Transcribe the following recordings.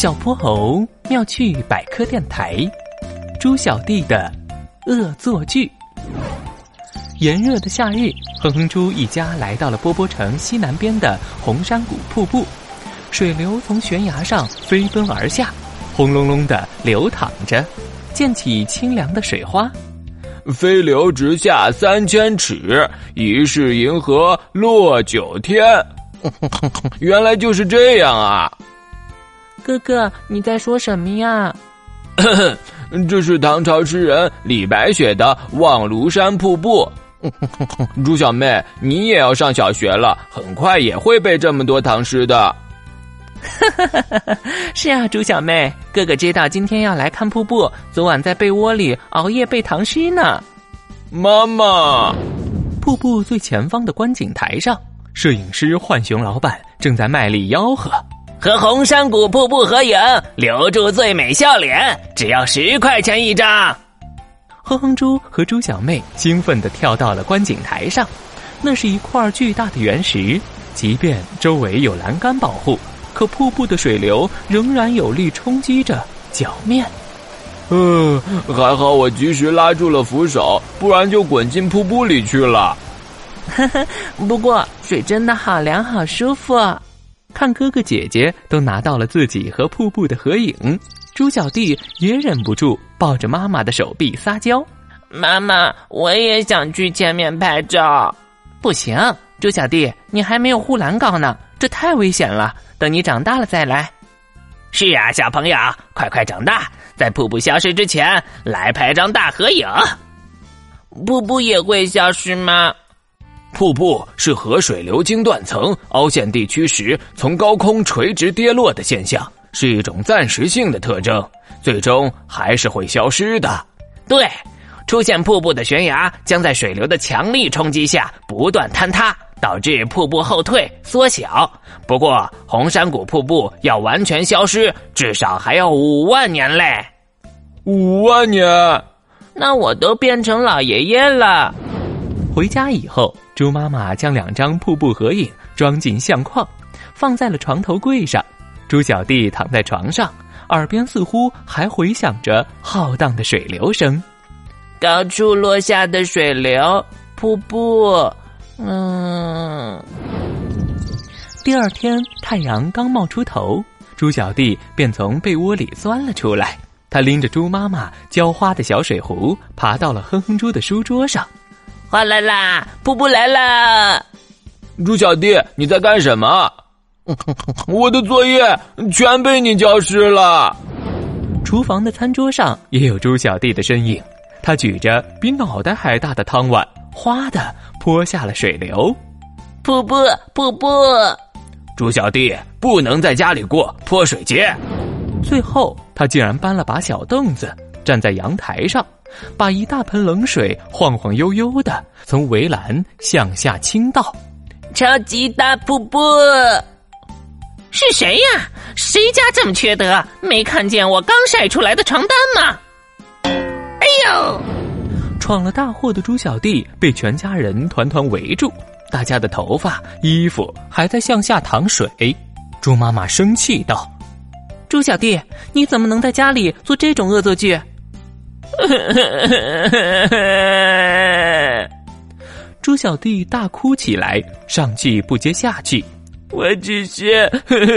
小泼猴妙趣百科电台，猪小弟的恶作剧。炎热的夏日，哼哼猪一家来到了波波城西南边的红山谷瀑布，水流从悬崖上飞奔而下，轰隆隆的流淌着，溅起清凉的水花。飞流直下三千尺，疑是银河落九天。原来就是这样啊！哥哥，你在说什么呀？这是唐朝诗人李白写的《望庐山瀑布》。朱小妹，你也要上小学了，很快也会背这么多唐诗的。是啊，朱小妹，哥哥知道今天要来看瀑布，昨晚在被窝里熬夜背唐诗呢。妈妈，瀑布最前方的观景台上，摄影师浣熊老板正在卖力吆喝。和红山谷瀑布合影，留住最美笑脸，只要十块钱一张。哼哼猪和猪小妹兴奋地跳到了观景台上，那是一块巨大的原石，即便周围有栏杆保护，可瀑布的水流仍然有力冲击着脚面。嗯，还好我及时拉住了扶手，不然就滚进瀑布里去了。呵呵，不过水真的好凉，好舒服。看哥哥姐姐都拿到了自己和瀑布的合影，猪小弟也忍不住抱着妈妈的手臂撒娇：“妈妈，我也想去前面拍照。”不行，猪小弟，你还没有护栏高呢，这太危险了。等你长大了再来。是啊，小朋友，快快长大，在瀑布消失之前来拍张大合影。瀑布也会消失吗？瀑布是河水流经断层、凹陷地区时从高空垂直跌落的现象，是一种暂时性的特征，最终还是会消失的。对，出现瀑布的悬崖将在水流的强力冲击下不断坍塌，导致瀑布后退缩小。不过，红山谷瀑布要完全消失，至少还要五万年嘞！五万年，那我都变成老爷爷了。回家以后。猪妈妈将两张瀑布合影装进相框，放在了床头柜上。猪小弟躺在床上，耳边似乎还回响着浩荡的水流声。高处落下的水流，瀑布。嗯。第二天太阳刚冒出头，猪小弟便从被窝里钻了出来。他拎着猪妈妈浇花的小水壶，爬到了哼哼猪的书桌上。花来啦！瀑布来了！猪小弟，你在干什么？我的作业全被你浇湿了。厨房的餐桌上也有猪小弟的身影，他举着比脑袋还大的汤碗，哗的泼下了水流。瀑布，瀑布！猪小弟不能在家里过泼水节。最后，他竟然搬了把小凳子，站在阳台上。把一大盆冷水晃晃悠悠的从围栏向下倾倒，超级大瀑布！是谁呀？谁家这么缺德？没看见我刚晒出来的床单吗？哎呦！闯了大祸的猪小弟被全家人团团围住，大家的头发、衣服还在向下淌水。猪妈妈生气道：“猪小弟，你怎么能在家里做这种恶作剧？” 猪小弟大哭起来，上气不接下气。我只是，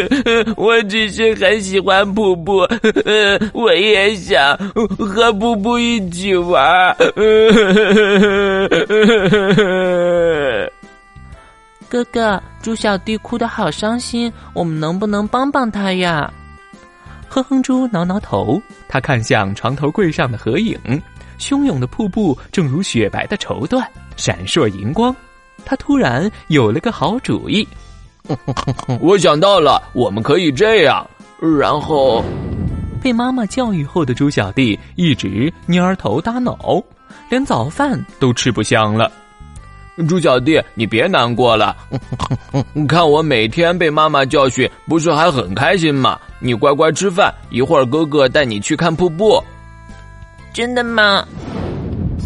我只是很喜欢瀑布，我也想和瀑布一起玩。哥哥，猪小弟哭得好伤心，我们能不能帮帮他呀？哼哼猪挠挠头，他看向床头柜上的合影，汹涌的瀑布正如雪白的绸缎，闪烁银光。他突然有了个好主意，我想到了，我们可以这样。然后，被妈妈教育后的猪小弟一直蔫头耷脑，连早饭都吃不香了。猪小弟，你别难过了，看我每天被妈妈教训，不是还很开心吗？你乖乖吃饭，一会儿哥哥带你去看瀑布。真的吗？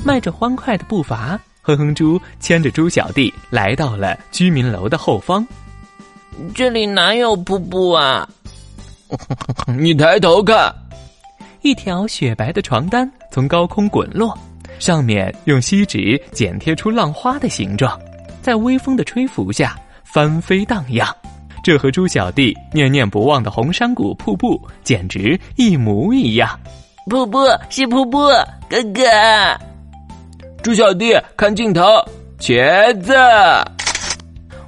迈着欢快的步伐，哼哼猪牵着猪小弟来到了居民楼的后方。这里哪有瀑布啊？你抬头看，一条雪白的床单从高空滚落，上面用锡纸剪贴出浪花的形状，在微风的吹拂下翻飞荡漾。这和猪小弟念念不忘的红山谷瀑布简直一模一样。瀑布是瀑布，哥哥。猪小弟看镜头，茄子。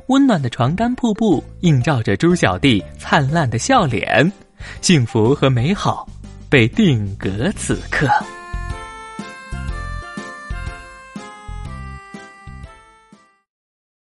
温暖的床单瀑布映照着猪小弟灿烂的笑脸，幸福和美好被定格此刻。